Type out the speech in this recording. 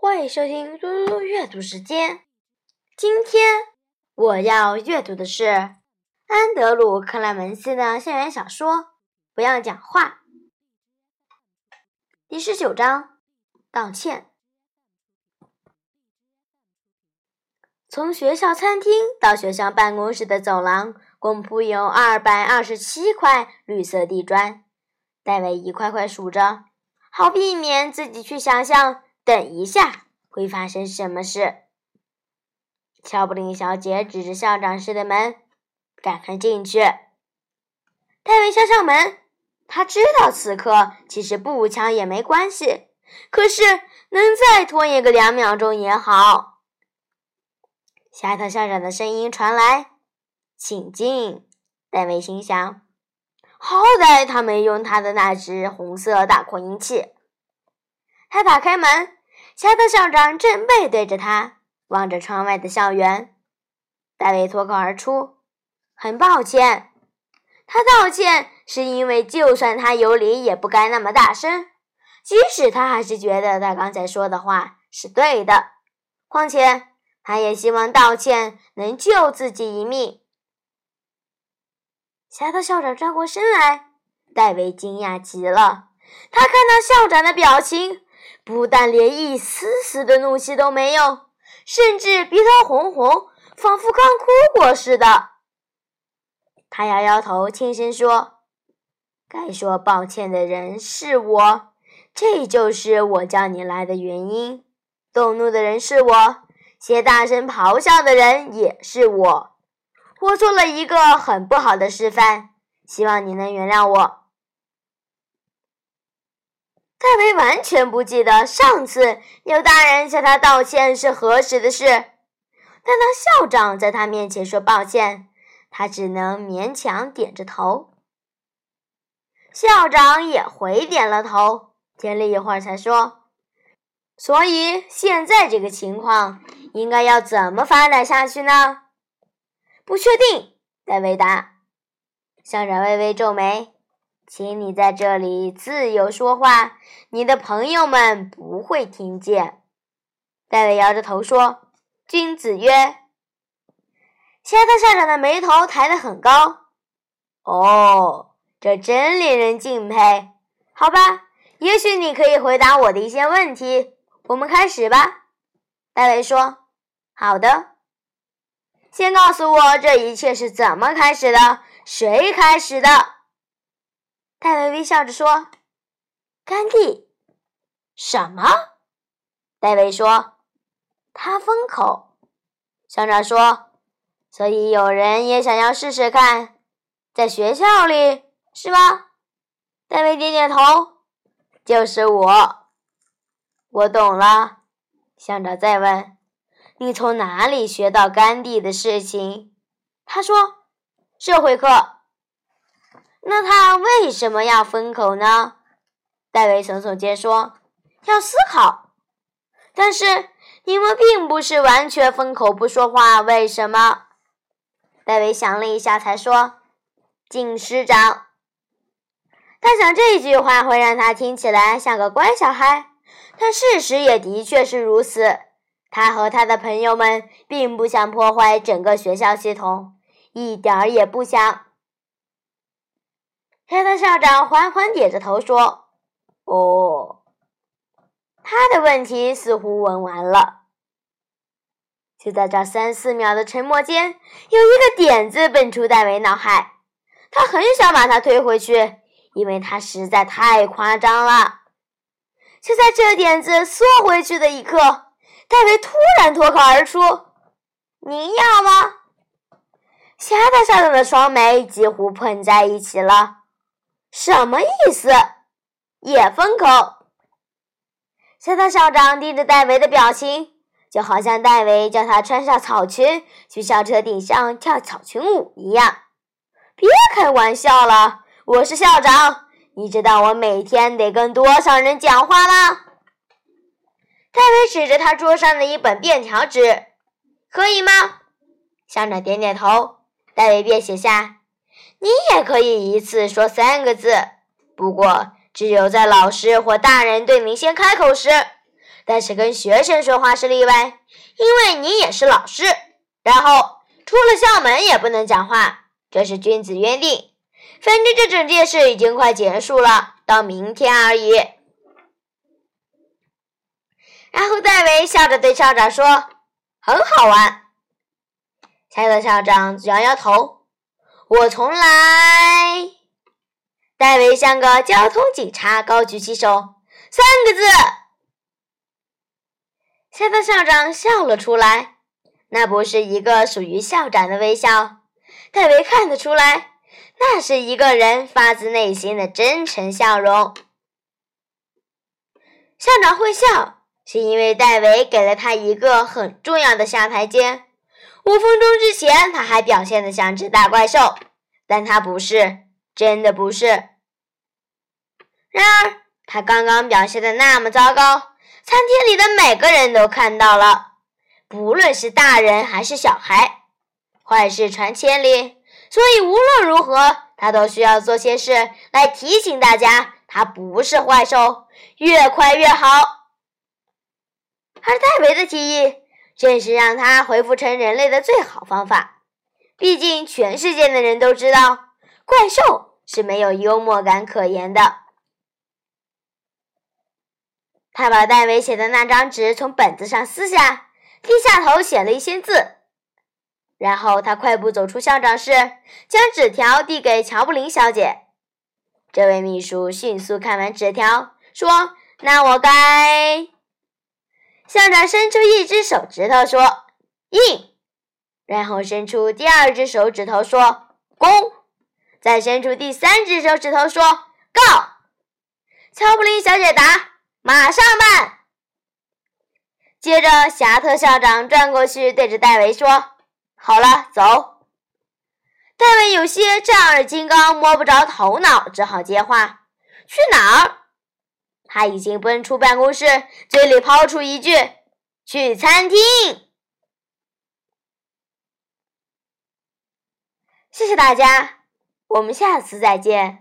欢迎收听嘟嘟阅读时间。今天我要阅读的是安德鲁·克莱门斯的校园小说《不要讲话》第十九章：道歉。从学校餐厅到学校办公室的走廊，共铺有二百二十七块绿色地砖。戴维一块块数着，好避免自己去想象。等一下，会发生什么事？乔布林小姐指着校长室的门，赶快进去。戴维敲敲门，他知道此刻其实不敲也没关系，可是能再拖延个两秒钟也好。夏特校长的声音传来：“请进。”戴维心想：“好歹他没用他的那只红色大扩音器。”他打开门。夏特校长正背对着他，望着窗外的校园。戴维脱口而出：“很抱歉。”他道歉是因为，就算他有理，也不该那么大声。即使他还是觉得他刚才说的话是对的，况且他也希望道歉能救自己一命。夏特校长转过身来，戴维惊讶极了。他看到校长的表情。不但连一丝丝的怒气都没有，甚至鼻头红红，仿佛刚哭过似的。他摇摇头，轻声说：“该说抱歉的人是我，这就是我叫你来的原因。动怒的人是我，且大声咆哮的人也是我。我做了一个很不好的示范，希望你能原谅我。”戴维完全不记得上次有大人向他道歉是何时的事，但当校长在他面前说抱歉，他只能勉强点着头。校长也回点了头，停了一会儿才说：“所以现在这个情况应该要怎么发展下去呢？”不确定，戴维答。校长微微皱眉。请你在这里自由说话，你的朋友们不会听见。”戴维摇着头说，“君子曰。”夏特校长的眉头抬得很高。“哦，这真令人敬佩。好吧，也许你可以回答我的一些问题。我们开始吧。”戴维说，“好的。先告诉我这一切是怎么开始的？谁开始的？”戴维微笑着说：“甘地。”什么？戴维说：“他封口。”校长说：“所以有人也想要试试看，在学校里，是吗？”戴维点点头：“就是我。”我懂了。校长再问：“你从哪里学到甘地的事情？”他说：“社会课。”那他为什么要封口呢？戴维耸耸肩说：“要思考。”但是你们并不是完全封口不说话，为什么？戴维想了一下，才说：“敬师长。”他想这句话会让他听起来像个乖小孩，但事实也的确是如此。他和他的朋友们并不想破坏整个学校系统，一点儿也不想。黑特校长缓缓点着头说：“哦。”他的问题似乎问完了。就在这三四秒的沉默间，有一个点子蹦出戴维脑海。他很想把它推回去，因为它实在太夸张了。就在这点子缩回去的一刻，戴维突然脱口而出：“您要吗？”夏特校长的双眉几乎碰在一起了。什么意思？也封口。夏特校长盯着戴维的表情，就好像戴维叫他穿上草裙去校车顶上跳草裙舞一样。别开玩笑了，我是校长，你知道我每天得跟多少人讲话吗？戴维指着他桌上的一本便条纸，可以吗？校长点点头。戴维便写下。你也可以一次说三个字，不过只有在老师或大人对您先开口时，但是跟学生说话是例外，因为你也是老师。然后出了校门也不能讲话，这是君子约定。反正这整件事已经快结束了，到明天而已。然后戴维笑着对校长说：“很好玩。”夏特校长摇摇头：“我从来……”戴维像个交通警察，高举起手：“三个字。”夏特校长笑了出来，那不是一个属于校长的微笑。戴维看得出来，那是一个人发自内心的真诚笑容。校长会笑，是因为戴维给了他一个很重要的下台阶。五分钟之前，他还表现得像只大怪兽，但他不是，真的不是。然而，他刚刚表现的那么糟糕，餐厅里的每个人都看到了，不论是大人还是小孩。坏事传千里，所以无论如何，他都需要做些事来提醒大家，他不是坏兽，越快越好。而戴维的提议，正是让他恢复成人类的最好方法。毕竟，全世界的人都知道，怪兽是没有幽默感可言的。他把戴维写的那张纸从本子上撕下，低下头写了一些字，然后他快步走出校长室，将纸条递给乔布林小姐。这位秘书迅速看完纸条，说：“那我该……”校长伸出一只手指头说：“印。”然后伸出第二只手指头说：“公。”再伸出第三只手指头说：“告。”乔布林小姐答。马上办。接着，侠特校长转过去，对着戴维说：“好了，走。”戴维有些丈二金刚，摸不着头脑，只好接话：“去哪儿？”他已经奔出办公室，嘴里抛出一句：“去餐厅。”谢谢大家，我们下次再见。